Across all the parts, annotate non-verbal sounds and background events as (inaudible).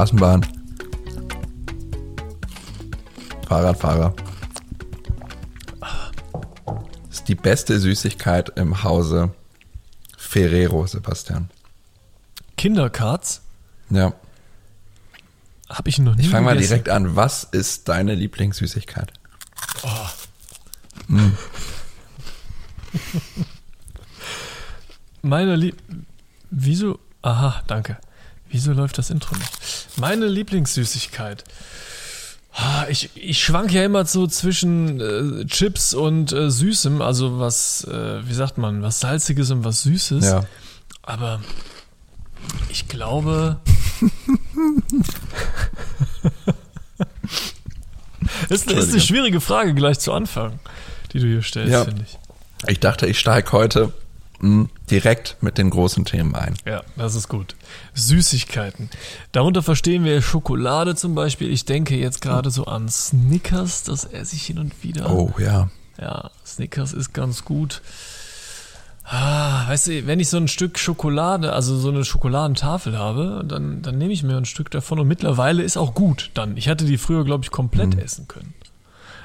Straßenbahn. Fahrradfahrer. Das ist die beste Süßigkeit im Hause Ferrero, Sebastian. Kinderkarts Ja. habe ich noch nie Ich fange mal direkt an. Was ist deine Lieblingssüßigkeit? Meine Lieb... Wieso... Aha, danke. Wieso läuft das Intro nicht? Meine Lieblingssüßigkeit. Ich, ich schwank ja immer so zwischen äh, Chips und äh, Süßem, also was, äh, wie sagt man, was Salziges und was Süßes. Ja. Aber ich glaube. (laughs) das ist, eine- ist eine schwierige Frage gleich zu Anfang, die du hier stellst, Ja. finde ich. Ich dachte, ich steige heute direkt mit den großen Themen ein. Ja, das ist gut. Süßigkeiten. Darunter verstehen wir Schokolade zum Beispiel. Ich denke jetzt gerade so an Snickers, das esse ich hin und wieder. Oh ja. Ja, Snickers ist ganz gut. Ah, weißt du, wenn ich so ein Stück Schokolade, also so eine Schokoladentafel habe, dann, dann nehme ich mir ein Stück davon und mittlerweile ist auch gut dann. Ich hatte die früher, glaube ich, komplett essen können.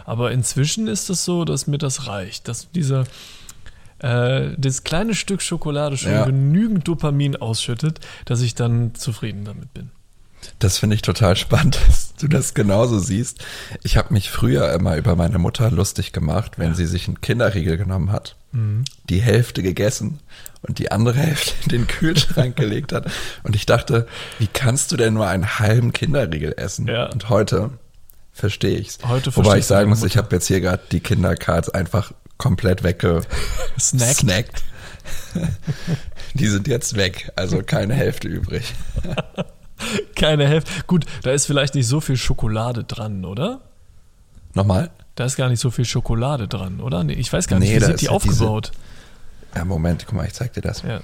Aber inzwischen ist es so, dass mir das reicht, dass dieser äh, das kleine Stück Schokolade schon Ja. genügend Dopamin ausschüttet, dass ich dann zufrieden damit bin. Das finde ich total spannend, (laughs) dass du das genauso siehst. Ich habe mich früher immer über meine Mutter lustig gemacht, wenn sie sich einen Kinderriegel genommen hat, Mhm. die Hälfte gegessen und die andere Hälfte in den Kühlschrank (laughs) gelegt hat. Und ich dachte, wie kannst du denn nur einen halben Kinderriegel essen? Ja. Und heute verstehe ich's. Heute Wobei ich sagen muss, ich habe jetzt hier gerade die Kindercards einfach komplett wegge (laughs) Snackt. snackt. (laughs) Die sind jetzt weg, also keine Hälfte übrig. (laughs) Keine Hälfte. Gut, da ist vielleicht nicht so viel Schokolade dran, oder? Nochmal? Da ist gar nicht so viel Schokolade dran, oder? Nee, ich weiß gar nicht, Nee, wie sind die halt diese- aufgebaut? Ja, Moment, guck mal, ich zeig dir das. Ja.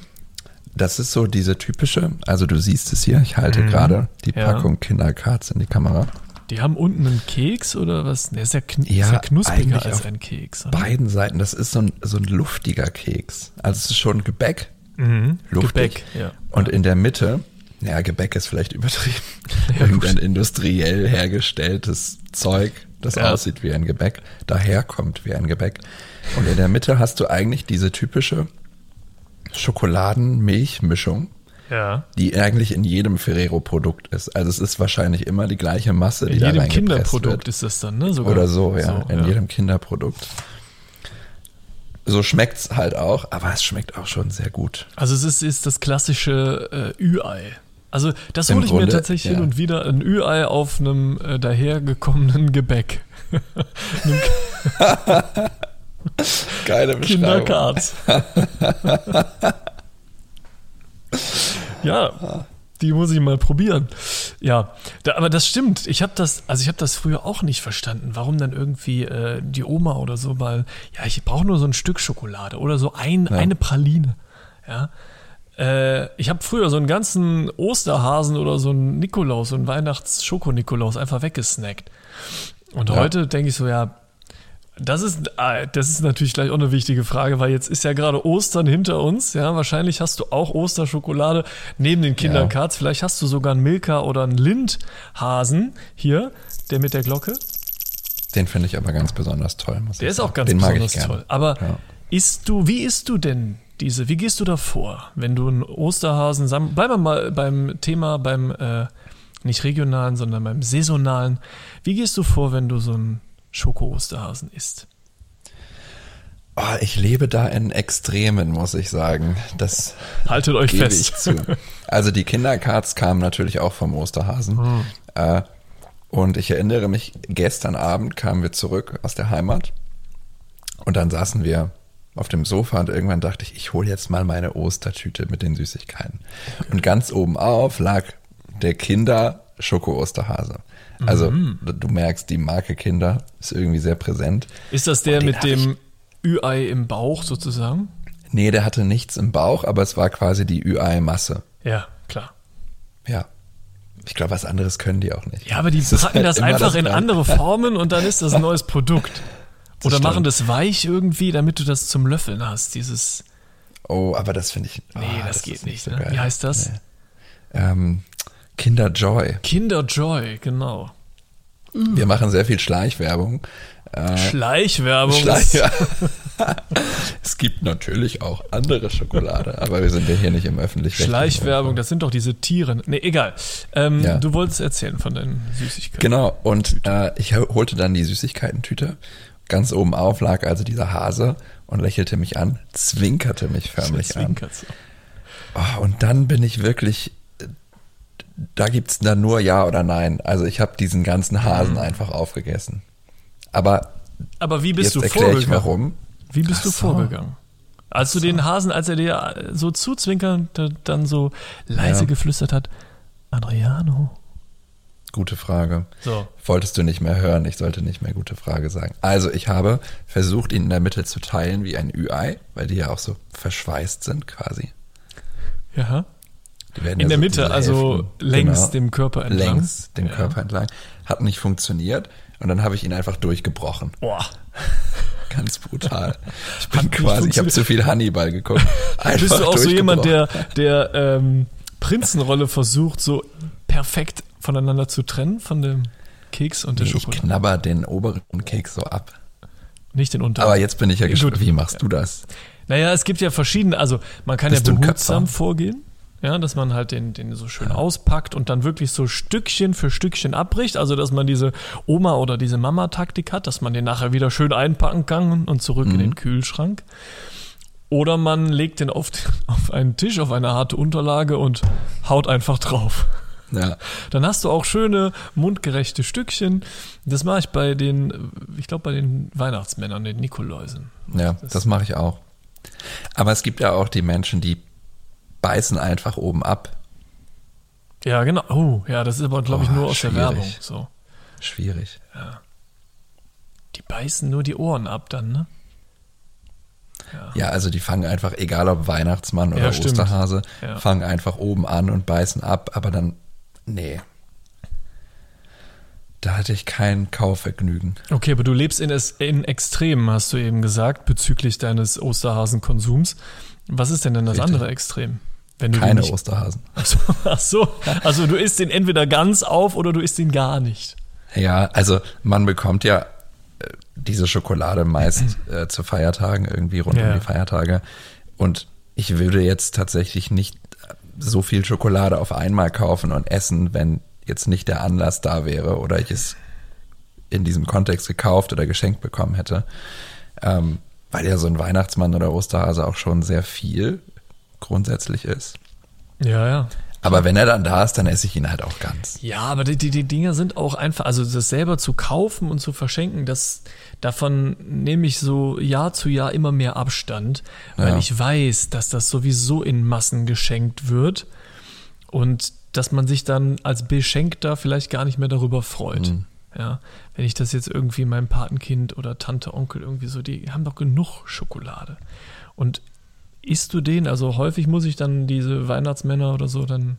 Das ist so diese typische, also du siehst es hier, ich halte gerade die Mhm. Ja. Packung Kindercards in die Kamera. Die haben unten einen Keks oder was? Der ist ja, kn Ja, ist ja knuspriger als ein Keks. Oder? Beiden Seiten, das ist so ein, so ein luftiger Keks. Also es ist schon Gebäck, Mhm. luftig. Gebäck, ja. Und in der Mitte, ja, Gebäck ist vielleicht übertrieben, (laughs) irgendein industriell hergestelltes Zeug, das Ja. aussieht wie ein Gebäck, daherkommt wie ein Gebäck. Und in der Mitte hast du eigentlich diese typische Schokoladen-Milch-Mischung. Ja. die eigentlich in jedem Ferrero-Produkt ist. Also es ist wahrscheinlich immer die gleiche Masse, die In da jedem reingepresst Kinderprodukt wird. ist das dann, ne? Sogar. Oder so, ja, in ja. jedem Kinderprodukt. So schmeckt's halt auch, aber es schmeckt auch schon sehr gut. Also es ist, ist das klassische äh, Ü-Ei. Also das hole ich mir Grunde, tatsächlich ja. hin und wieder, ein Ü-Ei auf einem äh, dahergekommenen Gebäck. (laughs) Geile Beschreibung. Kinderkarts. (laughs) ja, die muss ich mal probieren. Ja, da, aber das stimmt. Ich habe das, also ich habe das früher auch nicht verstanden, warum dann irgendwie äh, die Oma oder so mal, ja, ich brauche nur so ein Stück Schokolade oder so ein, eine Praline. Ja. Äh, ich habe früher so einen ganzen Osterhasen oder so einen Nikolaus, so einen Weihnachts-Schoko-Nikolaus einfach weggesnackt. Und Ja. heute denke ich so, ja, das ist, ah, das ist natürlich gleich auch eine wichtige Frage, weil jetzt ist ja gerade Ostern hinter uns. Ja, wahrscheinlich hast du auch Osterschokolade neben den Kinderkarts. Vielleicht hast du sogar einen Milka oder einen Lindhasen hier, der mit der Glocke. Den finde ich aber ganz besonders toll. Der ist auch ganz Den mag besonders toll. Aber Ja. isst du, wie isst du denn diese, wie gehst du da vor, wenn du einen Osterhasen, sam- bleiben wir mal beim Thema, beim äh, nicht regionalen, sondern beim saisonalen. Wie gehst du vor, wenn du so einen Schoko-Osterhasen isst? Oh, ich lebe da in Extremen, muss ich sagen. Das Haltet euch fest. Also die Kindercards kamen natürlich auch vom Osterhasen. Hm. Äh, und ich erinnere mich, gestern Abend kamen wir zurück aus der Heimat und dann saßen wir auf dem Sofa und irgendwann dachte ich, ich hole jetzt mal meine Ostertüte mit den Süßigkeiten. Und ganz oben auf lag der Kinder Schoko-Osterhase. Also Mhm. du merkst, die Marke Kinder ist irgendwie sehr präsent. Ist das der mit dem Ü-Ei im Bauch sozusagen? Nee, der hatte nichts im Bauch, aber es war quasi die Ü-Ei-Masse. Ja, klar. Ja. Ich glaube, was anderes können die auch nicht. Ja, aber die ist packen halt das einfach das in andere Formen und dann ist das ein neues Produkt. (laughs) Oder stimmt. machen das weich irgendwie, damit du das zum Löffeln hast, dieses. Oh, aber das finde ich. Nee, ah, das, geht nicht. so ne? Wie heißt das? Nee. Ähm, Kinder Joy. Kinder Joy, genau. Wir machen sehr viel Schleichwerbung. Äh, Schleichwerbung. Schleich (laughs) es gibt natürlich auch andere Schokolade, aber wir sind ja hier nicht im öffentlichen Schleichwerbung, das sind doch diese Tiere. Nee, egal. Ähm, Ja. Du wolltest erzählen von deinen Süßigkeiten. Genau, und äh, ich holte dann die Süßigkeitentüte. Ganz oben auf lag also dieser Hase und lächelte mich an, zwinkerte mich förmlich an. Oh, und dann bin ich wirklich, da gibt's dann nur Ja oder Nein. Also ich habe diesen ganzen Hasen einfach aufgegessen. Aber Aber wie bist jetzt du erkläre ich vorgegangen? warum. Wie bist Ach du so. vorgegangen? Als du den Hasen, als er dir äh, so zuzwinkernd dann so leise Ja. geflüstert hat, Adriano. Gute Frage. So. Wolltest du nicht mehr hören, ich sollte nicht mehr gute Frage sagen. Also ich habe versucht, ihn in der Mitte zu teilen wie ein Ü-Ei, weil die ja auch so verschweißt sind quasi. Ja. In ja der so Mitte, also längs genau, dem Körper entlang. Längs dem Ja. Körper entlang. Hat nicht funktioniert und dann habe ich ihn einfach durchgebrochen. Boah. (laughs) Ganz brutal. Ich bin quasi, ich habe zu viel Hannibal geguckt. (laughs) Bist du auch so jemand, der, der ähm, Prinzenrolle versucht, so perfekt voneinander zu trennen, von dem Keks und der Nee, ich Schokolade? knabber den oberen Keks so ab. Nicht den unteren. Aber jetzt bin ich ja gespannt. Wie machst du das? Naja, es gibt ja verschiedene, also man kann Bist ja behutsam vorgehen. Ja, dass man halt den, den so schön auspackt und dann wirklich so Stückchen für Stückchen abbricht. Also, dass man diese Oma- oder diese Mama-Taktik hat, dass man den nachher wieder schön einpacken kann und zurück in Mhm. den Kühlschrank. Oder man legt den auf, (laughs) auf einen Tisch, auf eine harte Unterlage und haut einfach drauf. Ja. Dann hast du auch schöne, mundgerechte Stückchen. Das mache ich bei den, ich glaube, bei den Weihnachtsmännern, den Nikoläusen. Ja, das mache ich auch. Aber es gibt ja auch die Menschen, die beißen einfach oben ab. Ja, genau. Oh, ja, das ist aber, glaube ich, Oh, nur aus der schwierig. Werbung. So. Schwierig. Die beißen nur die Ohren ab dann, ne? Ja, also die fangen einfach, egal ob Weihnachtsmann oder Ja. Osterhase, Ja. fangen einfach oben an und beißen ab, aber dann, nee. Da hatte ich kein Kaufvergnügen. Okay, aber du lebst in, es, in Extremen, hast du eben gesagt, bezüglich deines Osterhasenkonsums. Was ist denn denn das Richtig. andere Extrem? Keine nicht, Osterhasen. ach, so, (laughs) ach so, also du isst den entweder ganz auf oder du isst ihn gar nicht. Ja, also man bekommt ja äh, diese Schokolade meist (clears throat) äh, zu Feiertagen, irgendwie rund Ja. um die Feiertage. Und ich würde jetzt tatsächlich nicht so viel Schokolade auf einmal kaufen und essen, wenn jetzt nicht der Anlass da wäre oder ich es in diesem Kontext gekauft oder geschenkt bekommen hätte. Ähm, weil ja so ein Weihnachtsmann oder Osterhase auch schon sehr viel grundsätzlich ist. Ja, ja. Aber wenn er dann da ist, dann esse ich ihn halt auch ganz. Ja, aber die, die, die Dinger sind auch einfach, also das selber zu kaufen und zu verschenken, das davon nehme ich so Jahr zu Jahr immer mehr Abstand, weil Ja. ich weiß, dass das sowieso in Massen geschenkt wird und dass man sich dann als Beschenkter vielleicht gar nicht mehr darüber freut. Mhm. Ja, wenn ich das jetzt irgendwie meinem Patenkind oder Tante, Onkel irgendwie so, die haben doch genug Schokolade. Und isst du den? Also häufig muss ich dann diese Weihnachtsmänner oder so dann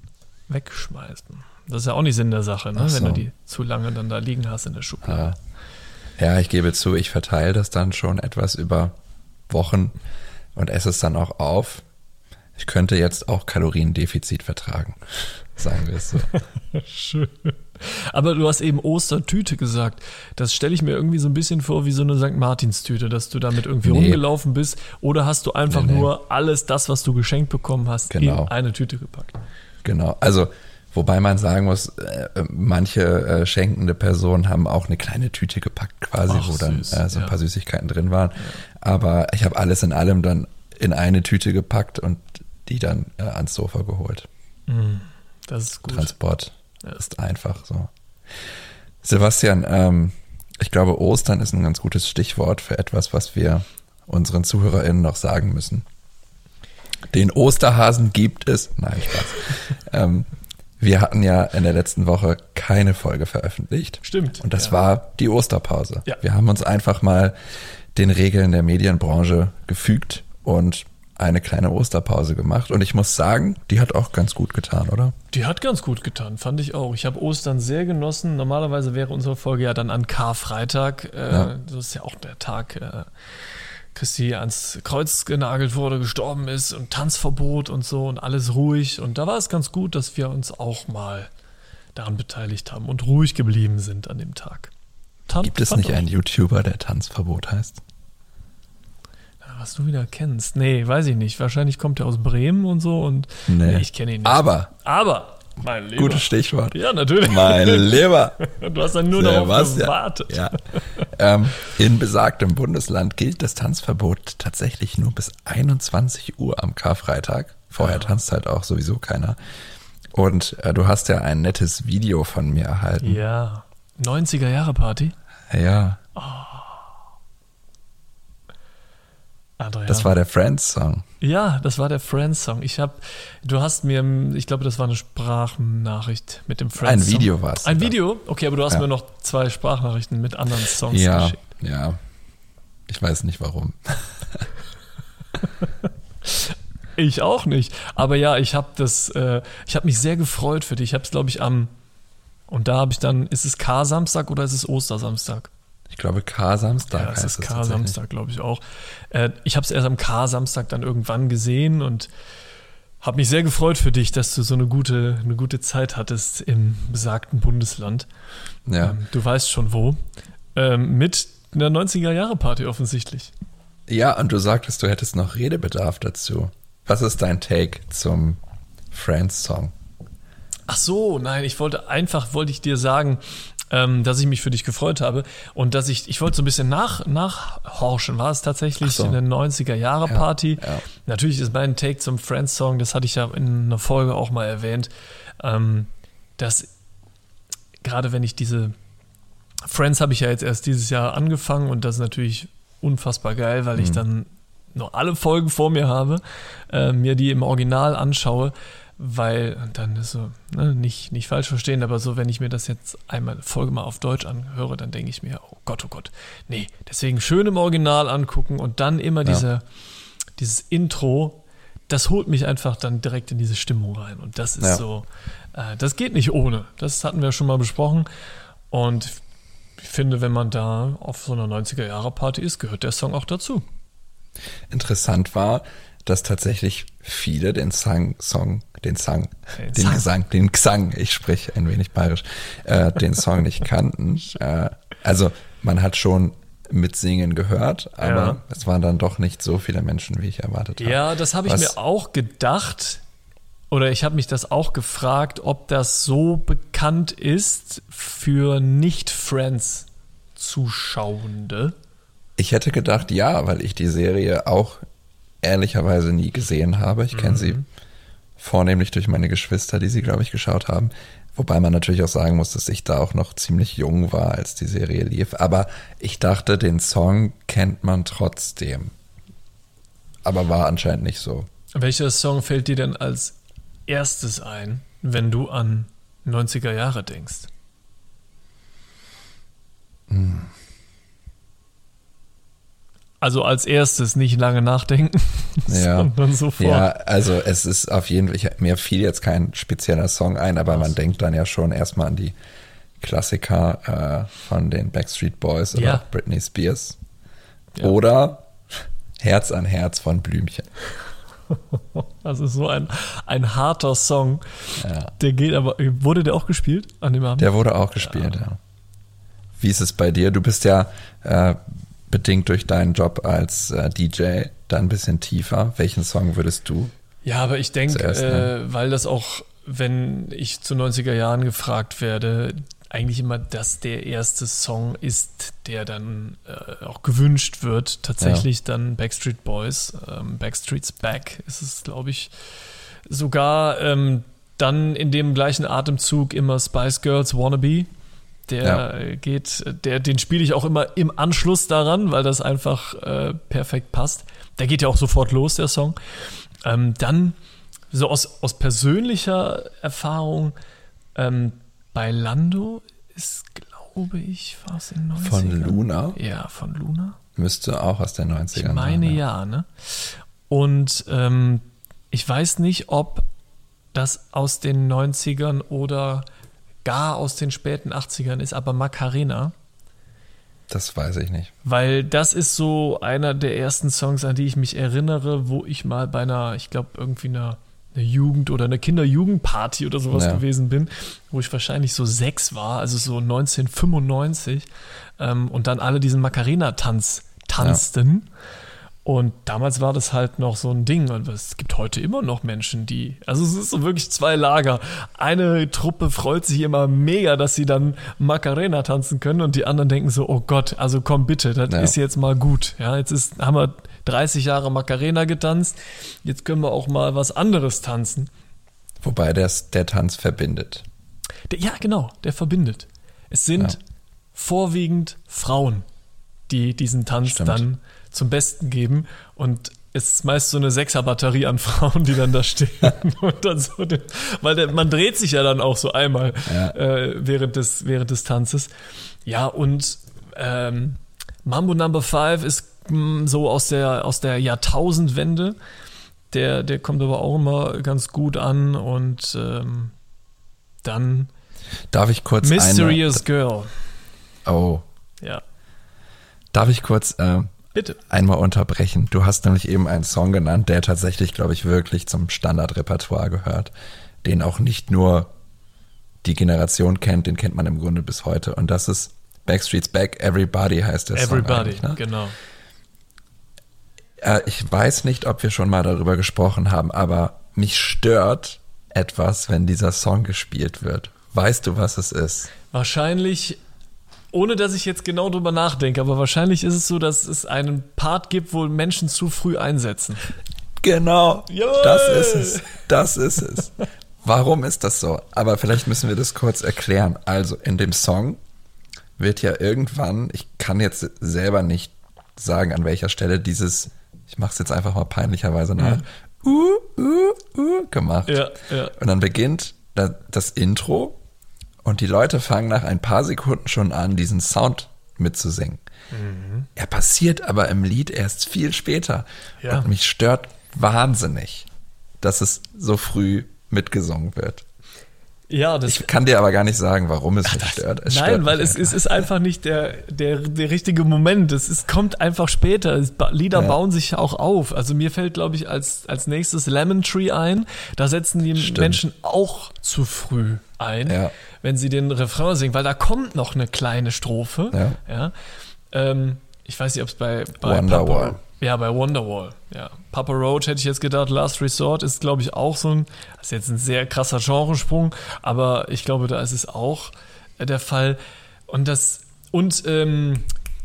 wegschmeißen. Das ist ja auch nicht Sinn der Sache, ne? So. wenn du die zu lange dann da liegen hast in der Schublade. Ja. ja, ich gebe zu, ich verteile das dann schon etwas über Wochen und esse es dann auch auf. Ich könnte jetzt auch Kaloriendefizit vertragen, sagen wir es so. (laughs) Schön. Aber du hast eben Ostertüte gesagt. Das stelle ich mir irgendwie so ein bisschen vor wie so eine St. Martinstüte, dass du damit irgendwie Nee. rumgelaufen bist. Oder hast du einfach Nee, nee. nur alles das, was du geschenkt bekommen hast, Genau. in eine Tüte gepackt? Genau. Also, wobei man sagen muss, äh, manche äh, schenkende Personen haben auch eine kleine Tüte gepackt, quasi, Ach, wo dann süß, äh, so ein ja. paar Süßigkeiten drin waren. Aber ich habe alles in allem dann in eine Tüte gepackt und die dann äh, ans Sofa geholt. Das ist gut. Transport Ja. Ist einfach so. Sebastian, ähm, ich glaube, Ostern ist ein ganz gutes Stichwort für etwas, was wir unseren ZuhörerInnen noch sagen müssen. Den Osterhasen gibt es. Nein, Spaß. (laughs) ähm, wir hatten ja in der letzten Woche keine Folge veröffentlicht. Stimmt, Und das ja. war die Osterpause. Ja. Wir haben uns einfach mal den Regeln der Medienbranche gefügt und eine kleine Osterpause gemacht und ich muss sagen, die hat auch ganz gut getan, oder? Die hat ganz gut getan, fand ich auch. Ich habe Ostern sehr genossen. Normalerweise wäre unsere Folge ja dann an Karfreitag. Äh, Ja. Das ist ja auch der Tag, äh, Christi ans Kreuz genagelt wurde, gestorben ist und Tanzverbot und so und alles ruhig. Und da war es ganz gut, dass wir uns auch mal daran beteiligt haben und ruhig geblieben sind an dem Tag. Tan Gibt es nicht einen YouTuber, der Tanzverbot heißt? Was du wieder kennst. Nee, weiß ich nicht. Wahrscheinlich kommt er aus Bremen und so und Nee. ich kenne ihn nicht. Aber, Aber, mein Lieber. gutes Stichwort. Ja, natürlich. Mein (laughs) Lieber. Du hast dann nur darauf Sebastian. gewartet. Ja. Ähm, in besagtem Bundesland gilt das Tanzverbot tatsächlich nur bis 21 Uhr am Karfreitag. Vorher tanzt halt auch sowieso keiner. Und äh, du hast ja ein nettes Video von mir erhalten. Ja. 90er Jahre Party. Ja, Adrian. das war der Friends-Song. ja, das war der Friends Song. Ich habe, du hast mir, ich glaube, das war eine Sprachnachricht mit dem Friends Ein. Video war es. Ein. Video? Okay, aber du hast Ja. mir noch zwei Sprachnachrichten mit anderen Songs Ja, geschickt. ja. Ich weiß nicht warum. (laughs) Ich auch nicht. Aber ja, ich habe das, äh, ich habe mich sehr gefreut für dich. Ich habe es, glaube ich, am, und da habe ich dann, ist es K-Samstag oder ist es Ostersamstag? Ich glaube K-Samstag Ja, heißt ist es. K-Samstag, glaube ich auch. Äh, ich habe es erst am K-Samstag dann irgendwann gesehen und habe mich sehr gefreut für dich, dass du so eine gute, eine gute Zeit hattest im besagten Bundesland. Ja. Ähm, du weißt schon wo. Ähm, mit einer 90er-Jahre-Party offensichtlich. ja, und du sagtest, du hättest noch Redebedarf dazu. Was ist dein Take zum Friends-Song? Ach so, nein, ich wollte einfach, wollte ich dir sagen, ähm, dass ich mich für dich gefreut habe und dass ich, ich wollte so ein bisschen nach, nachhorchen. War es tatsächlich so. eine 90er-Jahre-Party? Ja, ja. Natürlich ist mein Take zum Friends-Song, das hatte ich ja in einer Folge auch mal erwähnt, ähm, dass gerade wenn ich diese Friends habe ich ja jetzt erst dieses Jahr angefangen und das ist natürlich unfassbar geil, weil ich Mhm. dann noch alle Folgen vor mir habe, äh, mir die im Original anschaue, weil und dann ist so, ne, nicht, nicht falsch verstehen, aber so, wenn ich mir das jetzt einmal Folge mal auf Deutsch anhöre, dann denke ich mir, oh Gott, oh Gott, nee, deswegen schön im Original angucken und dann immer Ja. diese, dieses Intro, das holt mich einfach dann direkt in diese Stimmung rein und das ist Ja. so, äh, das geht nicht ohne, das hatten wir schon mal besprochen und ich finde, wenn man da auf so einer 90er-Jahre-Party ist, gehört der Song auch dazu. Interessant war, dass tatsächlich viele den Sang, Song, den Sang, Den den Sang. Gesang, den Gesang, ich sprich ein wenig bayerisch, äh, den Song nicht kannten. (laughs) Äh, also man hat schon mitsingen gehört, aber Ja. es waren dann doch nicht so viele Menschen, wie ich erwartet habe. Ja, das habe ich Was- mir auch gedacht. Oder ich habe mich das auch gefragt, ob das so bekannt ist für Nicht-Friends-Zuschauende. Ich hätte gedacht, ja, weil ich die Serie auch ehrlicherweise nie gesehen habe. Ich kenne sie vornehmlich durch meine Geschwister, die sie, glaube ich, geschaut haben. Wobei man natürlich auch sagen muss, dass ich da auch noch ziemlich jung war, als die Serie lief. Aber ich dachte, den Song kennt man trotzdem. Aber war anscheinend nicht so. Welcher Song fällt dir denn als erstes ein, wenn du an 90er Jahre denkst? Also als erstes nicht lange nachdenken, (laughs) Ja. sondern sofort. Ja, also es ist auf jeden Fall, ich, mir fiel jetzt kein spezieller Song ein, aber man denkt dann ja schon erstmal an die Klassiker äh, von den Backstreet Boys oder Ja. Britney Spears. Ja. Oder Herz an Herz von Blümchen. (laughs) Also so ein, ein harter Song. Ja. Der geht aber, wurde der auch gespielt an dem Abend? Der wurde auch gespielt, ja. Wie ist es bei dir? Du bist ja äh, bedingt durch deinen Job als äh, DJ da ein bisschen tiefer. Welchen Song würdest du? Ja, aber ich denke, äh, weil das auch, wenn ich zu 90er Jahren gefragt werde, eigentlich immer das der erste Song ist, der dann äh, auch gewünscht wird. Tatsächlich dann Backstreet Boys, ähm, Backstreet's Back ist es, glaube ich, sogar ähm, dann in dem gleichen Atemzug immer Spice Girls Wannabe. Der Ja. geht, der, den spiele ich auch immer im Anschluss daran, weil das einfach äh, perfekt passt. Der geht ja auch sofort los, der Song. Ähm, dann, so aus, aus persönlicher Erfahrung, ähm, bei Lando ist, glaube ich, war es in 90 Von Luna? Ja, von Luna. Müsste auch aus den 90ern Ich meine sein, ja, ne? Und ähm, ich weiß nicht, ob das aus den 90ern oder gar aus den späten 80ern ist, aber Macarena. Das weiß ich nicht. Weil das ist so einer der ersten Songs, an die ich mich erinnere, wo ich mal bei einer, ich glaube, irgendwie einer, einer Jugend- oder einer Kinderjugendparty oder sowas Ja. gewesen bin, wo ich wahrscheinlich so sechs war, also so 1995, ähm, und dann alle diesen Macarena-Tanz tanzten. Und damals war das halt noch so ein Ding. Und es gibt heute immer noch Menschen, die. Also es ist so wirklich zwei Lager. Eine Truppe freut sich immer mega, dass sie dann Macarena tanzen können und die anderen denken so, oh Gott, also komm bitte, das Ja. ist jetzt mal gut. Ja, jetzt ist, haben wir 30 Jahre Macarena getanzt, jetzt können wir auch mal was anderes tanzen. Wobei das, der Tanz verbindet. Der, ja, genau, der verbindet. Es sind Ja. vorwiegend Frauen, die diesen Tanz Stimmt. dann zum Besten geben. Und es ist meist so eine Sechser-Batterie an Frauen, die dann da stehen. (laughs) und dann so den, weil der, man dreht sich ja dann auch so einmal Ja. äh, während, des, während des Tanzes. Ja, und ähm, Mambo Number Five ist mh, so aus der, aus der Jahrtausendwende. Der, der kommt aber auch immer ganz gut an und ähm, dann Darf ich kurz Mysterious Girl. eine, Oh, Ja, darf ich kurz äh, bitte. einmal unterbrechen? Du hast nämlich eben einen Song genannt, der tatsächlich, glaube ich, wirklich zum Standardrepertoire gehört, den auch nicht nur die Generation kennt, den kennt man im Grunde bis heute. Und das ist Backstreet's Back, Everybody heißt der Song. Everybody, Ne? genau. Äh, ich weiß nicht, ob wir schon mal darüber gesprochen haben, aber mich stört etwas, wenn dieser Song gespielt wird. Weißt du, was es ist? Wahrscheinlich, ohne dass ich jetzt genau drüber nachdenke, aber wahrscheinlich ist es so, dass es einen Part gibt, wo Menschen zu früh einsetzen. Genau. Jawohl. Das ist es. Das ist es. Warum ist das so? Aber vielleicht müssen wir das kurz erklären. Also in dem Song wird ja irgendwann, ich kann jetzt selber nicht sagen, an welcher Stelle dieses, ich mache es jetzt einfach mal peinlicherweise nach, uh, uh, uh, gemacht. Ja, ja. Und dann beginnt da- das Intro und die Leute fangen nach ein paar Sekunden schon an, diesen Sound mitzusingen. Mhm. Er passiert aber im Lied erst viel später. Ja. Und mich stört wahnsinnig, dass es so früh mitgesungen wird. Ja, das Ich kann dir aber gar nicht sagen, warum es mich stört. Es Nein, stört weil es, es ist einfach nicht der, der, der richtige Moment. Es ist, kommt einfach später. Es, Lieder Ja. bauen sich auch auf. Also mir fällt, glaube ich, als, als nächstes Lemon Tree ein. Da setzen die Stimmt. Menschen auch zu früh ein, Ja. Wenn sie den Refrain singen, weil da kommt noch eine kleine Strophe. Ja. Ja. Ähm, ich weiß nicht, ob es bei, bei Wonderwall. Papa, ja, bei Wonderwall. Ja. Papa Roach hätte ich jetzt gedacht, Last Resort ist, glaube ich, auch so ein, das ist jetzt ein sehr krasser Genresprung, aber ich glaube, da ist es auch äh, der Fall. Und das, und ähm,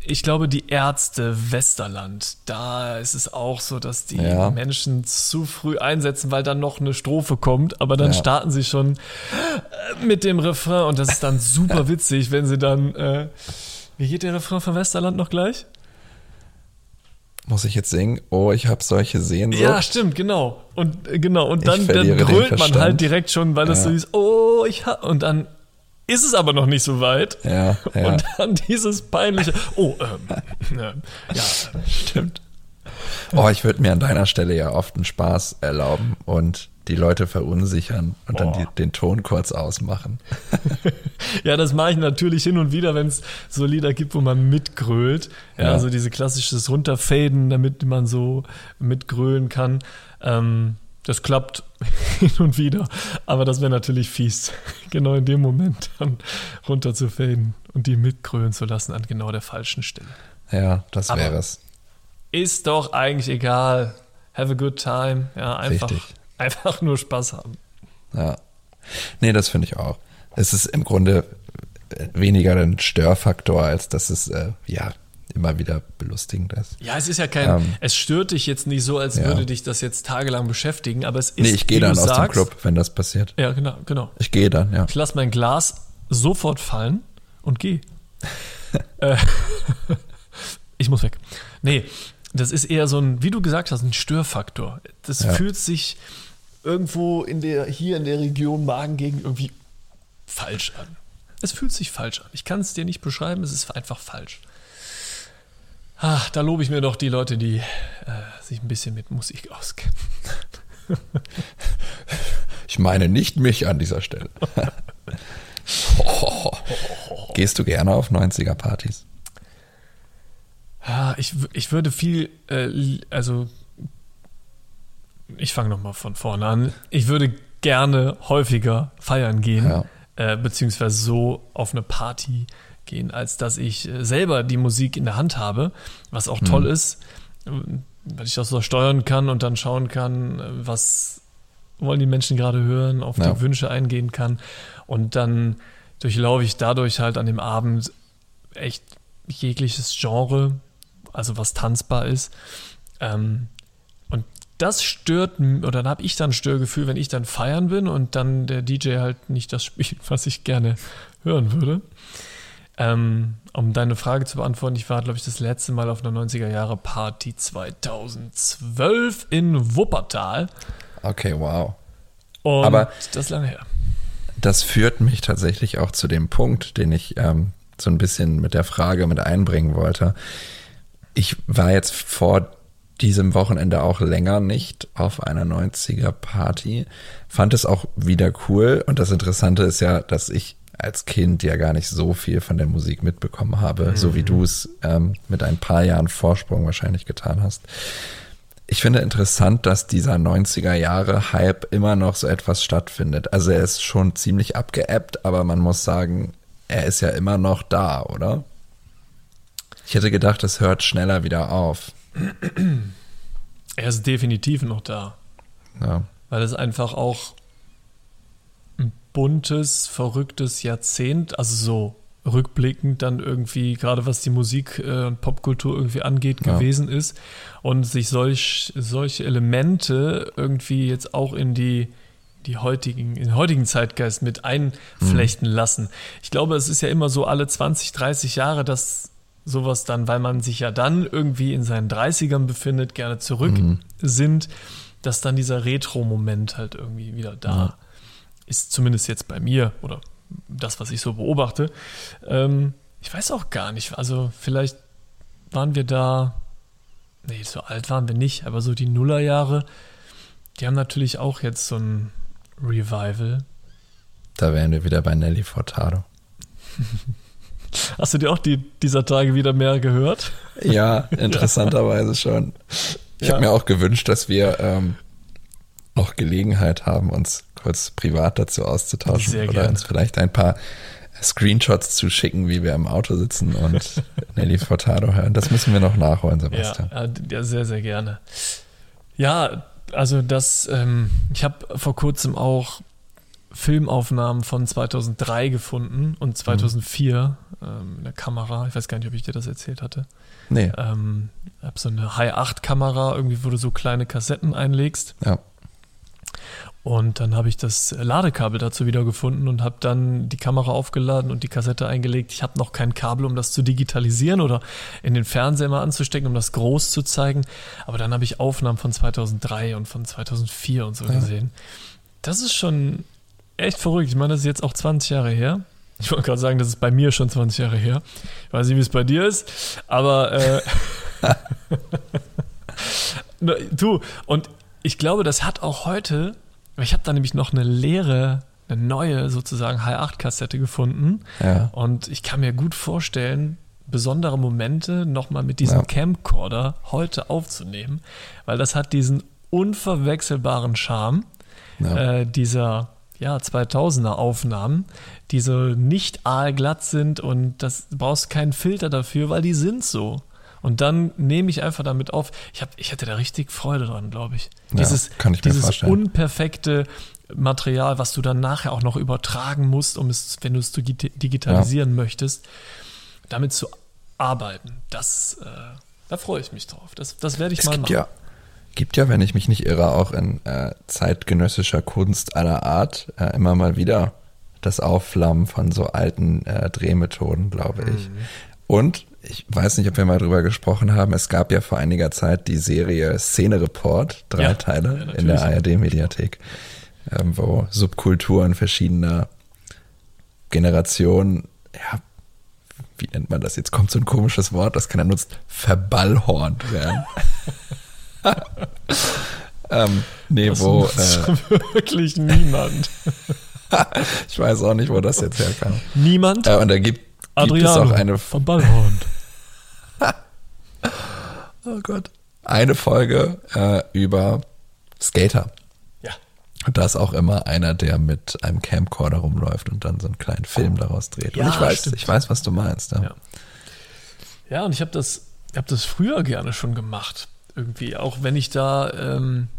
ich glaube, die Ärzte Westerland, da ist es auch so, dass die Ja. Menschen zu früh einsetzen, weil dann noch eine Strophe kommt, aber dann Ja. starten sie schon äh, mit dem Refrain und das ist dann super (laughs) witzig, wenn sie dann, äh, wie geht der Refrain von Westerland noch gleich? Muss ich jetzt singen? Oh, ich habe solche Sehnsucht. Ja, stimmt, genau. Und äh, genau, und dann, dann grölt man halt direkt schon, weil das Ja. so ist, oh, ich hab, und dann ist es aber noch nicht so weit. Ja, ja. Und dann dieses peinliche, oh, ähm, ja, ja, stimmt. Oh, ich würde mir an deiner Stelle ja oft einen Spaß erlauben und die Leute verunsichern und dann Oh. die, den Ton kurz ausmachen. (laughs) Ja, das mache ich natürlich hin und wieder, wenn es so Lieder gibt, wo man mitgrölt. Ja, Ja. also diese klassisches Runterfaden, damit man so mitgrölen kann. Ähm, das klappt (laughs) hin und wieder, aber das wäre natürlich fies, (laughs) genau in dem Moment dann runter zu faden und die mitgrölen zu lassen an genau der falschen Stelle. Ja, das wäre es. Ist doch eigentlich egal. Have a good time. Ja, einfach, Richtig. (laughs) einfach nur Spaß haben. Ja. Nee, das finde ich auch. Es ist im Grunde äh, weniger ein Störfaktor, als dass es äh, ja immer wieder belustigend ist. Ja, es ist ja kein, Ähm, es stört dich jetzt nicht so, als ja. würde dich das jetzt tagelang beschäftigen, aber es ist, Nee, ich gehe dann aus dem sagst, Club, wenn das passiert. Ja, genau, genau. Ich gehe dann, ja. Ich lasse mein Glas sofort fallen und gehe. (laughs) äh, (laughs) ich muss weg. Nee, das ist eher so ein, wie du gesagt hast, ein Störfaktor. Das Ja. fühlt sich irgendwo in der, hier in der Region Magengegend irgendwie falsch an. Es fühlt sich falsch an. Ich kann es dir nicht beschreiben, es ist einfach falsch. Ach, da lobe ich mir doch die Leute, die äh, sich ein bisschen mit Musik auskennen. (laughs) Ich meine nicht mich an dieser Stelle. (laughs) Gehst du gerne auf 90er-Partys? Ja, ich, ich würde viel, äh, also ich fange nochmal von vorne an. Ich würde gerne häufiger feiern gehen, Ja. äh, beziehungsweise so auf eine Party gehen, als dass ich äh, selber die Musik in der Hand habe, was auch toll ist, äh, weil ich das so steuern kann und dann schauen kann, äh, was wollen die Menschen gerade hören, auf Ja. die Wünsche eingehen kann und dann durchlaufe ich dadurch halt an dem Abend echt jegliches Genre, also was tanzbar ist. Ähm, und das stört, oder dann habe ich dann ein Störgefühl, wenn ich dann feiern bin und dann der DJ halt nicht das spielt, (laughs) was ich gerne hören würde. Ähm, um deine Frage zu beantworten, ich war, glaube ich, das letzte Mal auf einer 90er Jahre Party 2012 in Wuppertal. Okay, wow. Und Aber- das ist lange her. Das führt mich tatsächlich auch zu dem Punkt, den ich ähm, so ein bisschen mit der Frage mit einbringen wollte. Ich war jetzt vor diesem Wochenende auch länger nicht auf einer 90er Party, fand es auch wieder cool und das Interessante ist ja, dass ich als Kind ja gar nicht so viel von der Musik mitbekommen habe, so wie du es ähm, mit ein paar Jahren Vorsprung wahrscheinlich getan hast. Ich finde interessant, dass dieser 90er Jahre Hype immer noch so etwas stattfindet. Also er ist schon ziemlich abgeebbt, aber man muss sagen, er ist ja immer noch da, oder? Ich hätte gedacht, es hört schneller wieder auf. Er ist definitiv noch da. Ja, weil es einfach auch buntes, verrücktes Jahrzehnt, also so rückblickend dann irgendwie, gerade was die Musik äh, und Popkultur irgendwie angeht, Ja. gewesen ist und sich solch, solche Elemente irgendwie jetzt auch in die die heutigen, in den heutigen Zeitgeist mit einflechten lassen. Ich glaube, es ist ja immer so alle 20, 30 Jahre, dass sowas dann, weil man sich ja dann irgendwie in seinen 30ern befindet, gerne zurück sind, dass dann dieser Retro-Moment halt irgendwie wieder da. Ist. Zumindest jetzt bei mir oder das, was ich so beobachte. Ähm, ich weiß auch gar nicht. Also vielleicht waren wir da, nee, so alt waren wir nicht, aber so die Nullerjahre, die haben natürlich auch jetzt so ein Revival. da wären wir wieder bei Nelly Furtado. (laughs) Hast du dir auch die, dieser Tage wieder mehr gehört? Ja, (laughs) interessanterweise schon. Ich Ja. habe mir auch gewünscht, dass wir ähm, noch Gelegenheit haben, uns kurz privat dazu auszutauschen Sehr oder gerne. uns vielleicht ein paar Screenshots zu schicken, wie wir im Auto sitzen und (laughs) Nelly Furtado hören. Das müssen wir noch nachholen, Ja, Sebastian. äh, ja, sehr, sehr gerne. Ja, also das, ähm, ich habe vor kurzem auch Filmaufnahmen von 2003 gefunden und 2004 ähm, eine Kamera. Ich weiß gar nicht, ob ich dir das erzählt hatte. Nee, Ähm, ich habe so eine High-8-Kamera, irgendwie, wo du so kleine Kassetten einlegst. ja. Und dann habe ich das Ladekabel dazu wieder gefunden und habe dann die Kamera aufgeladen und die Kassette eingelegt. Ich habe noch kein Kabel, um das zu digitalisieren oder in den Fernseher mal anzustecken, um das groß zu zeigen. Aber dann habe ich Aufnahmen von 2003 und von 2004 und so Ja. gesehen. Das ist schon echt verrückt. Ich meine, das ist jetzt auch 20 Jahre her. Ich wollte gerade sagen, das ist bei mir schon 20 Jahre her. Ich weiß nicht, wie es bei dir ist, aber äh, (laughs) (laughs) du, und ich glaube, das hat auch heute, ich habe da nämlich noch eine leere, eine neue sozusagen H8-Kassette gefunden. Ja. Und ich kann mir gut vorstellen, besondere Momente nochmal mit diesem Ja. Camcorder heute aufzunehmen, weil das hat diesen unverwechselbaren Charme Ja. äh, dieser ja, 2000er Aufnahmen, die so nicht aalglatt sind und das brauchst keinen Filter dafür, weil die sind so. Und dann nehme ich einfach damit auf. Ich, hab, ich hätte da richtig Freude dran, glaube ich. Ja, Dieses, kann ich mir dieses vorstellen. unperfekte Material, was du dann nachher auch noch übertragen musst, um es, wenn du es digi- digitalisieren möchtest, damit zu arbeiten. Das, äh, da freue ich mich drauf. Das, das werde ich Es mal gibt machen. ja, gibt ja, wenn ich mich nicht irre, auch in äh, zeitgenössischer Kunst aller Art äh, immer mal wieder das Aufflammen von so alten äh, Drehmethoden, glaube ich. Mhm. Und ich weiß nicht, ob wir mal drüber gesprochen haben, es gab ja vor einiger Zeit die Serie Szene Report, drei Ja, Teile ja, in der. ARD-Mediathek, ähm, wo Subkulturen verschiedener Generationen ja, wie nennt man das jetzt? Kommt so ein komisches Wort, das keiner nutzt, verballhornt werden. (laughs) ähm, nee, Das wo, äh, (laughs) wirklich niemand. (laughs) ich weiß auch nicht, wo das jetzt herkam. Niemand? Äh, und da gibt, gibt es auch eine, vom Ballhorn. (laughs) oh Gott, eine Folge äh, über Skater. Ja. Und da ist auch immer einer, der mit einem Camcorder rumläuft und dann so einen kleinen Film daraus dreht. und Ja, ich weiß, stimmt. ich weiß, was du meinst. Ja. Ja. Ja, und ich habe das, ich hab das früher gerne schon gemacht. Irgendwie, auch wenn ich da ähm,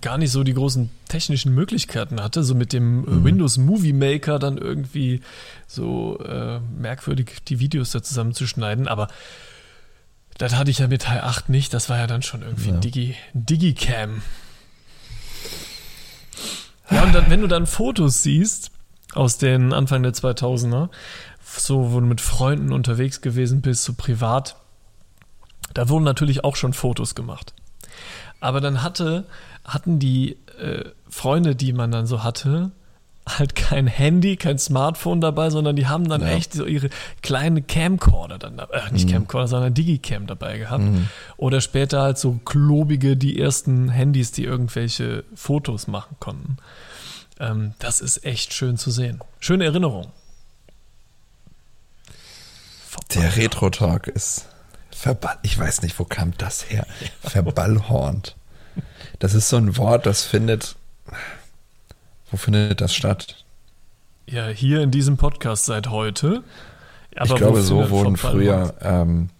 gar nicht so die großen technischen Möglichkeiten hatte, so mit dem äh, Windows Movie Maker dann irgendwie so äh, merkwürdig die Videos da zusammenzuschneiden. Aber das hatte ich ja mit Teil 8 nicht. Das war ja dann schon irgendwie Ja. Digi, Digicam. Ja, und dann, wenn du dann Fotos siehst aus den Anfang der 2000er, so wo du mit Freunden unterwegs gewesen bist, so privat, da wurden natürlich auch schon Fotos gemacht. Aber dann hatte, hatten die äh, Freunde, die man dann so hatte, halt kein Handy, kein Smartphone dabei, sondern die haben dann Ja. echt so ihre kleine Camcorder dann, äh, nicht Camcorder, sondern Digicam dabei gehabt. Oder später halt so klobige, die ersten Handys, die irgendwelche Fotos machen konnten. Ähm, das ist echt schön zu sehen. Schöne Erinnerung. Der Retro-Talk ist verball. Ich weiß nicht, wo kam das her? Verballhornt. Das ist so ein Wort, das findet. Wo findet das statt? Ja, hier in diesem Podcast seit heute. Aber ich glaube, so wurden früher ähm,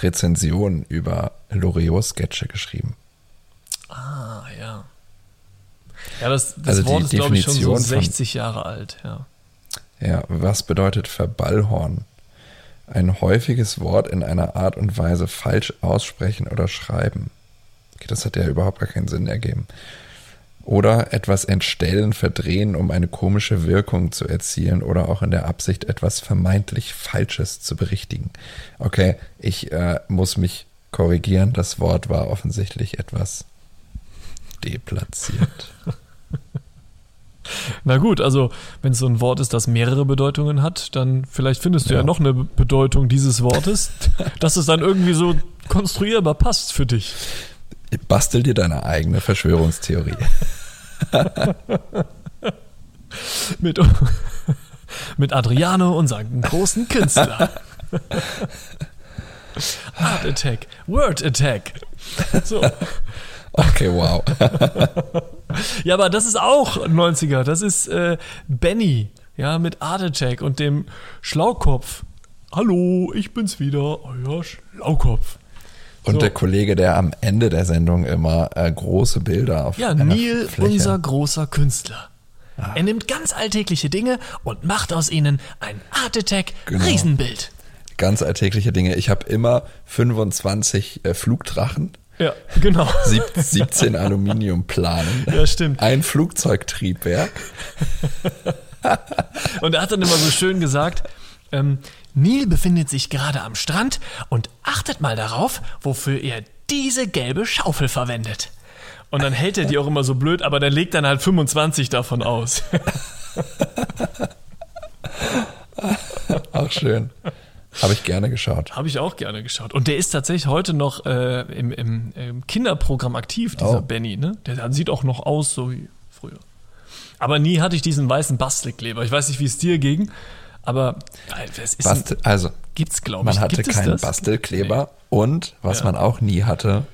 Rezensionen über Loriot-Sketche geschrieben. Ah, ja. Ja, das, das Also Wort ist, glaube ich, schon so Definition von- 60 Jahre alt, ja. Ja, was bedeutet Verballhorn? Ein häufiges Wort in einer Art und Weise falsch aussprechen oder schreiben. Okay, das hat ja überhaupt gar keinen Sinn ergeben. Oder etwas entstellen, verdrehen, um eine komische Wirkung zu erzielen oder auch in der Absicht, etwas vermeintlich Falsches zu berichtigen. Okay, ich äh, muss mich korrigieren. Das Wort war offensichtlich etwas (laughs) deplatziert. Na gut, also wenn es so ein Wort ist, das mehrere Bedeutungen hat, dann vielleicht findest du ja, Ja. noch eine Bedeutung dieses Wortes, (laughs) dass es dann irgendwie so konstruierbar passt für dich. Bastel dir deine eigene Verschwörungstheorie. (laughs) Mit, (laughs) mit Adriano, unserem großen Künstler. Art Attack, Word Attack. So. Okay, wow. Ja, aber das ist auch 90er. Das ist äh, Benny, ja, mit Art Attack und dem Schlaukopf. Hallo, ich bin's wieder, euer Schlaukopf. Und So. der Kollege, der am Ende der Sendung immer äh, große Bilder auf Ja, Neil, Fläche. unser großer Künstler. Er nimmt ganz alltägliche Dinge und macht aus ihnen ein Art Attack Genau. Riesenbild. ganz alltägliche Dinge. Ich habe immer 25 äh, Flugdrachen, Ja, genau. (laughs) sieb, 17 Aluminiumplanen, Ja, stimmt. ein Flugzeugtriebwerk. (laughs) Und er hat dann immer so schön gesagt, ähm, Neil befindet sich gerade am Strand und achtet mal darauf, wofür er diese gelbe Schaufel verwendet. Und dann hält er die auch immer so blöd, aber dann legt dann halt 25 davon aus. (laughs) Auch schön. Habe ich gerne geschaut. Habe ich auch gerne geschaut. Und der ist tatsächlich heute noch äh, im, im, im Kinderprogramm aktiv, dieser Oh. Benny. Ne? Der sieht auch noch aus, so wie früher. Aber nie hatte ich diesen weißen Bastelkleber. Ich weiß nicht, wie es dir ging, aber es ist Bastel, also, gibt's glaube ich. man hatte keinen? Bastelkleber und was Ja. man auch nie hatte,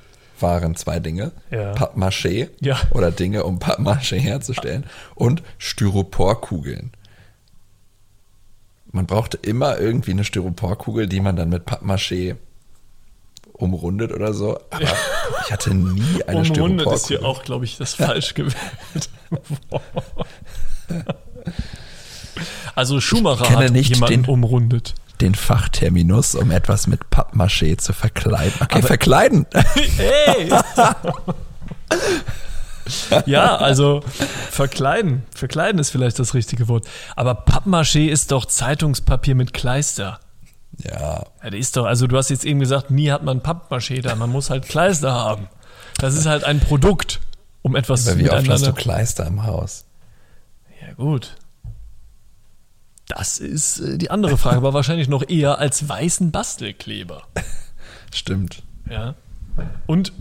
waren zwei Dinge. Ja. Pappmaché Ja. oder Dinge, um Pappmaché herzustellen (laughs) und Styroporkugeln. Man brauchte immer irgendwie eine Styroporkugel, die man dann mit Pappmaché umrundet oder so. Aber ich hatte nie eine Umrundet ist Styroporkugel. hier auch, glaube ich, das falsch (laughs) gewählt. also Schumacher hat nicht jemanden den- umrundet. Den Fachterminus, um etwas mit Pappmaché zu verkleiden. Okay, Aber- verkleiden. (laughs) Hey! (laughs) ja, also verkleiden. Verkleiden ist vielleicht das richtige Wort. Aber Pappmaché ist doch Zeitungspapier mit Kleister. Ja, Ja, das ist doch, also du hast jetzt eben gesagt, nie hat man Pappmaché da, man muss halt Kleister haben. Das ist halt ein Produkt, um etwas aber wie oft hast du. Kleister im Haus? Ja, gut. Das ist äh, die andere Frage, aber wahrscheinlich noch eher als weißen Bastelkleber. (laughs) Stimmt. Ja. Und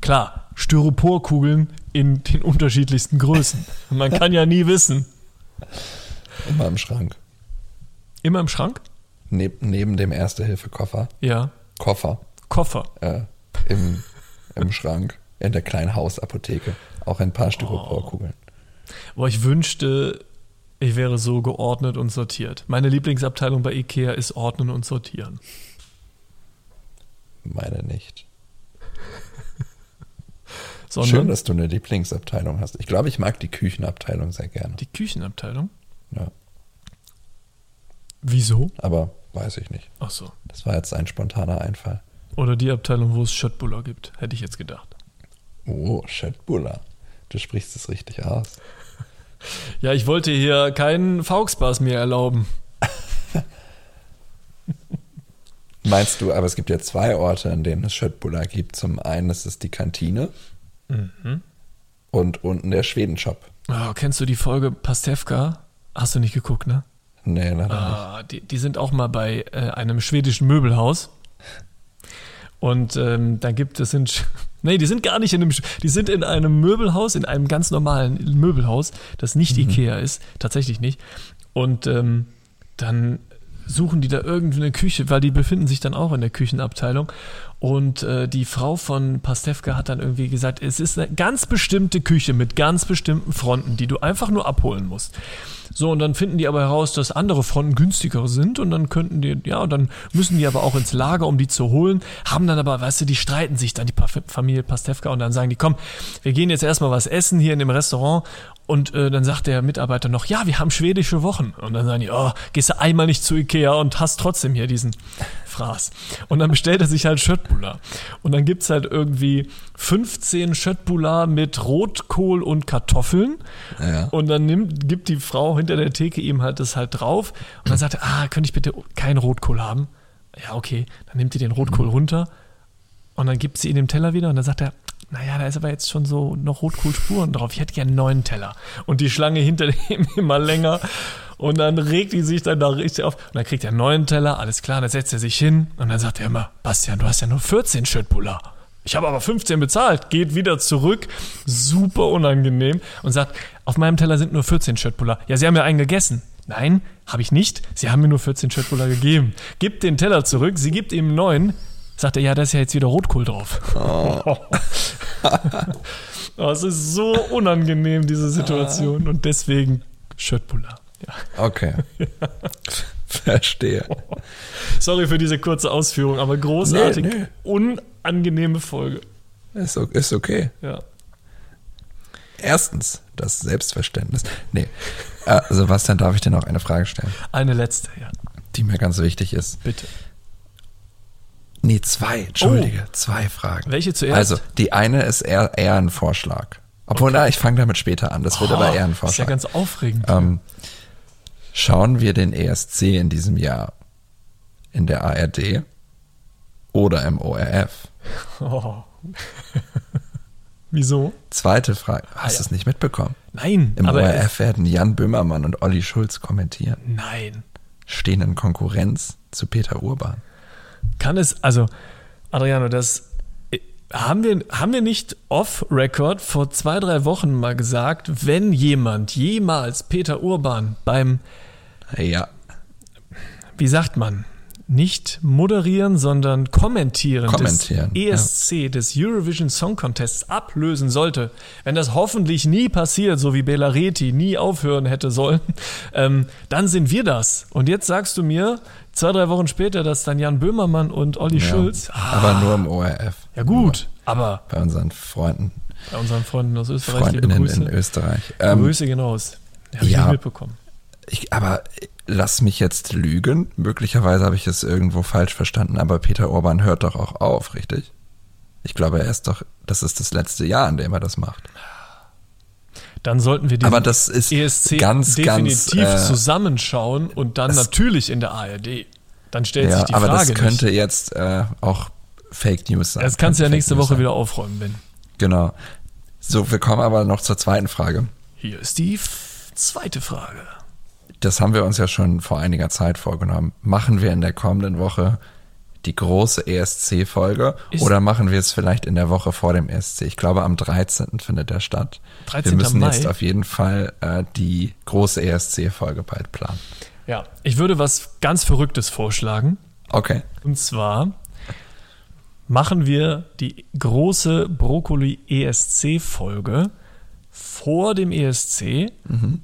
klar, Styroporkugeln in den unterschiedlichsten Größen. Man kann ja nie wissen. Immer im Schrank. Immer im Schrank? Neb, neben dem Erste-Hilfe-Koffer. Ja. Koffer. Koffer. Äh, im, Im Schrank. In der kleinen Hausapotheke. Auch ein paar Styroporkugeln. Boah, ich wünschte, ich wäre so geordnet und sortiert. Meine Lieblingsabteilung bei Ikea ist Ordnen und Sortieren. Meine nicht. Sondern Schön, dass du eine Lieblingsabteilung hast. Ich glaube, ich mag die Küchenabteilung sehr gerne. die Küchenabteilung. Ja, Wieso? aber weiß ich nicht. Ach so. Das war jetzt ein spontaner Einfall. Oder die Abteilung, wo es Schöttbuller gibt, hätte ich jetzt gedacht. Oh, Schöttbuller. Du sprichst es richtig aus. (laughs) Ja, ich wollte hier keinen Fauxpass mehr erlauben. (laughs) Meinst du, aber es gibt ja zwei Orte, an denen es Schöttbuller gibt. Zum einen ist es die Kantine und unten der Schwedenshop. Oh, kennst du die Folge Pastewka? Hast du nicht geguckt, ne? Nee, leider nicht. Ah, die, die sind auch mal bei äh, einem schwedischen Möbelhaus. Und ähm, da gibt es sind (laughs) Nee, die sind gar nicht in einem die sind in einem Möbelhaus, in einem ganz normalen Möbelhaus, das nicht Ikea ist, tatsächlich nicht. Und ähm, dann suchen die da irgendwie eine Küche, weil die befinden sich dann auch in der Küchenabteilung. Und äh, die Frau von Pastewka hat dann irgendwie gesagt, es ist eine ganz bestimmte Küche mit ganz bestimmten Fronten, die du einfach nur abholen musst. So, und dann finden die aber heraus, dass andere Fronten günstiger sind und dann könnten die, ja, und dann müssen die aber auch ins Lager, um die zu holen, haben dann aber, weißt du, die streiten sich dann, die Familie Pastewka, und dann sagen die, komm, wir gehen jetzt erstmal was essen hier in dem Restaurant und äh, dann sagt der Mitarbeiter noch, ja, wir haben schwedische Wochen. Und dann sagen die, oh, gehst du einmal nicht zu Ikea und hast trotzdem hier diesen Fraß. Und dann bestellt er sich halt Schöttbullar. Und dann gibt's halt irgendwie 15 Schöttbullar mit Rotkohl und Kartoffeln. Ja. Und dann nimmt, gibt die Frau hinter der Theke ihm halt das halt drauf. Und dann sagt er, ah, könnte ich bitte keinen Rotkohl haben? Ja, okay. Dann nimmt die den Rotkohl runter. Und dann gibt sie ihn dem Teller wieder und dann sagt er, naja, da ist aber jetzt schon so noch Rotkohlspuren drauf. Ich hätte gerne einen neuen Teller. Und die Schlange hinter dem (laughs) immer länger. Und dann regt die sich dann da richtig auf. Und dann kriegt er einen neuen Teller, alles klar, dann setzt er sich hin und dann sagt er immer, Bastian, du hast ja nur 14 Schöttbullar. Ich habe aber 15 bezahlt, geht wieder zurück, super unangenehm und sagt, auf meinem Teller sind nur 14 Schöttbullar. Ja, Sie haben ja einen gegessen. Nein, habe ich nicht. Sie haben mir nur 14 Schöttbullar gegeben. Gibt den Teller zurück, sie gibt ihm einen neuen. Sagt er, ja, da ist ja jetzt wieder Rotkohl drauf. Oh, (laughs) es ist so unangenehm, diese Situation. Und deswegen Schöttbullar. Ja. Okay. Verstehe. Sorry für diese kurze Ausführung, aber großartig. Nee, Unangenehme Folge. Ist, ist okay. Ja. Erstens, das Selbstverständnis. Nee. Äh, Sebastian, darf ich dir noch eine Frage stellen, Eine letzte, ja. die mir ganz wichtig ist? Bitte. Nee, zwei, entschuldige, zwei Fragen. Welche zuerst? Also, die eine ist eher, eher ein Vorschlag. Obwohl, na, ich fange damit später an. Das wird aber eher ein Oh, ist ja Vorschlag. ganz aufregend. ähm, schauen wir den ESC in diesem Jahr in der ARD oder im ORF? Oh. (laughs) Wieso? Zweite Frage. Hast Ah, ja. du es nicht mitbekommen? Nein, Im ORF werden Jan Böhmermann und Olli Schulz kommentieren. nein. Stehen in Konkurrenz zu Peter Urban. Kann es, also, Adriano, das äh, haben wir, haben wir nicht off-Record vor zwei, drei Wochen mal gesagt, wenn jemand jemals Peter Urban beim, Ja, wie sagt man, nicht moderieren, sondern kommentieren, Kommentieren, des ESC, des Eurovision Song Contests ablösen sollte, wenn das hoffentlich nie passiert, so wie Bela Reti nie aufhören hätte sollen, (laughs) ähm, dann sind wir das. Und jetzt sagst du mir, zwei, drei Wochen später, dass dann Jan Böhmermann und Olli ja. Schulz, ah, aber nur im ORF. ja gut, aber Bei unseren Freunden, bei unseren Freunden aus Österreich, Freundinnen Grüße, in Österreich. Ähm, Grüße gehen raus. Hab ich ja. nicht mitbekommen. ich, aber lass mich jetzt lügen. Möglicherweise habe ich es irgendwo falsch verstanden, aber Peter Urban hört doch auch auf, richtig? Ich glaube, er ist doch, das ist das letzte Jahr, in dem er das macht. Dann sollten wir diesen Aber das ist ESC ganz, definitiv ganz, äh, zusammenschauen und dann natürlich in der ARD. Dann stellt Ja, sich die aber Frage das könnte nicht. jetzt äh, auch Fake News sein. Das kannst du ja Könnte nächste Fake News Woche sein. wieder aufräumen, Ben. Genau. So, wir kommen aber noch zur zweiten Frage. Hier ist die zweite Frage. das haben wir uns ja schon vor einiger Zeit vorgenommen. Machen wir in der kommenden Woche die große ESC-Folge oder machen wir es vielleicht in der Woche vor dem ESC? Ich glaube, am 13. findet der statt. 13. Wir müssen Mai? jetzt auf jeden Fall äh, die große ESC-Folge bald planen. Ja, ich würde was ganz Verrücktes vorschlagen. Okay. Und zwar machen wir die große Brokkoli-ESC-Folge vor dem ESC.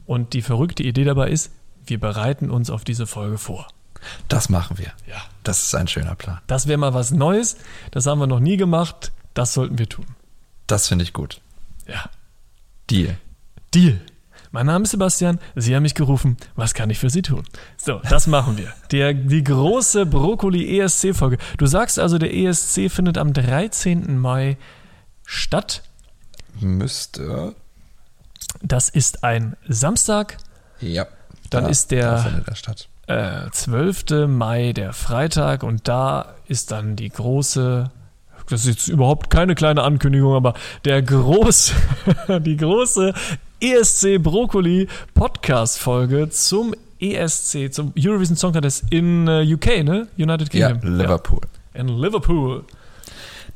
Und die verrückte Idee dabei ist, wir bereiten uns auf diese Folge vor. Das machen wir. Ja. Das ist ein schöner Plan. Das wäre mal was Neues. Das haben wir noch nie gemacht. Das sollten wir tun. Das finde ich gut. Ja. Deal. Deal. Mein Name ist Sebastian, Sie haben mich gerufen, was kann ich für Sie tun? So, das machen wir. Der, die große Brokkoli-ESC-Folge. Du sagst also, der ESC findet am 13. Mai statt. Müsste. Das ist ein Samstag, Ja. Dann da, ist der- Da findet er statt. Äh, 12. Mai, der Freitag, und da ist dann die große, das ist jetzt überhaupt keine kleine Ankündigung, aber der große, (laughs) die große ESC Brokkoli Podcast Folge zum ESC, zum Eurovision Song Contest in äh, UK, ne? United Ja, Kingdom. Liverpool. Ja, in Liverpool.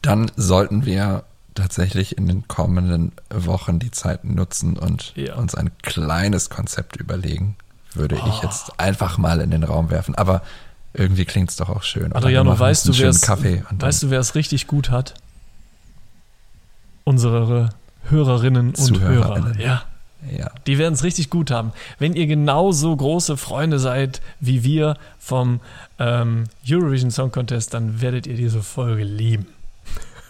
Dann sollten wir tatsächlich in den kommenden Wochen die Zeit nutzen und Ja. uns ein kleines Konzept überlegen, würde Oh. ich jetzt einfach mal in den Raum werfen. Aber irgendwie klingt es doch auch schön. Adriano, weißt du, uns einen wer schönen es, Kaffee weißt du, wer es richtig gut hat? Unsere Hörerinnen und Zuhörerinnen. Hörer. Ja. ja. Die werden es richtig gut haben. Wenn ihr genauso große Freunde seid wie wir vom ähm, Eurovision Song Contest, dann werdet ihr diese Folge lieben.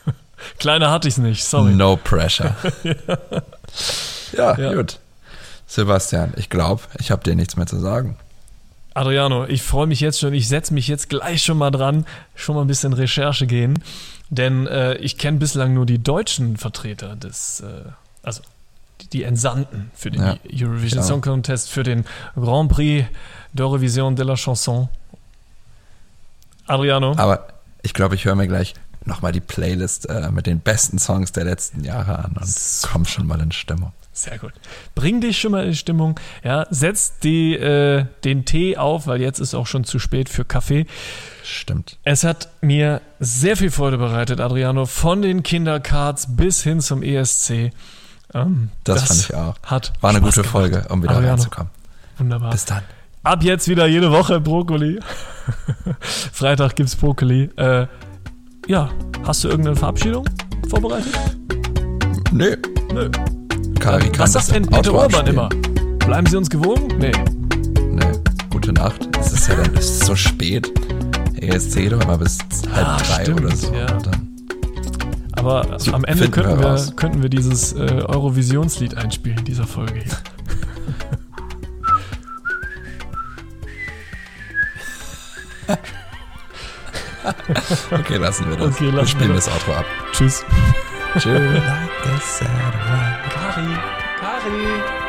(laughs) Kleiner hatte ich es nicht, sorry. No pressure. (laughs) ja. Ja. gut. Sebastian, ich glaube, ich habe dir nichts mehr zu sagen. Adriano, ich freue mich jetzt schon, ich setze mich jetzt gleich schon mal dran, schon mal ein bisschen Recherche gehen, denn äh, ich kenne bislang nur die deutschen Vertreter des, äh, also die, Entsandten für den Ja, Eurovision. Song Contest, für den Grand Prix d'Eurovision de la Chanson. Adriano, Aber ich glaube, ich höre mir gleich nochmal die Playlist äh, mit den besten Songs der letzten Jahre an und Super. komm schon mal in Stimmung. Sehr gut. Bring dich schon mal in Stimmung. Ja, setz die, äh, den Tee auf, weil jetzt ist auch schon zu spät für Kaffee. Stimmt. Es hat mir sehr viel Freude bereitet, Adriano, von den Kindercards bis hin zum ESC. Ähm, Das, fand ich auch. Hat War eine Spaß gute gemacht. Folge, um wieder Adriano, reinzukommen. Wunderbar. Bis dann. Ab jetzt wieder jede Woche Brokkoli. (laughs) Freitag gibt's Brokkoli. Äh, ja, hast du irgendeine Verabschiedung vorbereitet? Nö. Nö. Kann Was sagt das denn Peter abspielen. immer? Bleiben Sie uns gewogen? Nee. Nee. Gute Nacht. Es ist ja dann es ist so spät. ESC doch immer bis halb Ah, drei stimmt, oder so. ja. Aber So, am Ende wir könnten wir, raus. könnten wir dieses äh, Eurovisionslied einspielen in dieser Folge hier. (laughs) okay, lassen wir das. Okay, lassen wir spielen wir das Auto ab. Tschüss. Tschüss. Kari. Kari.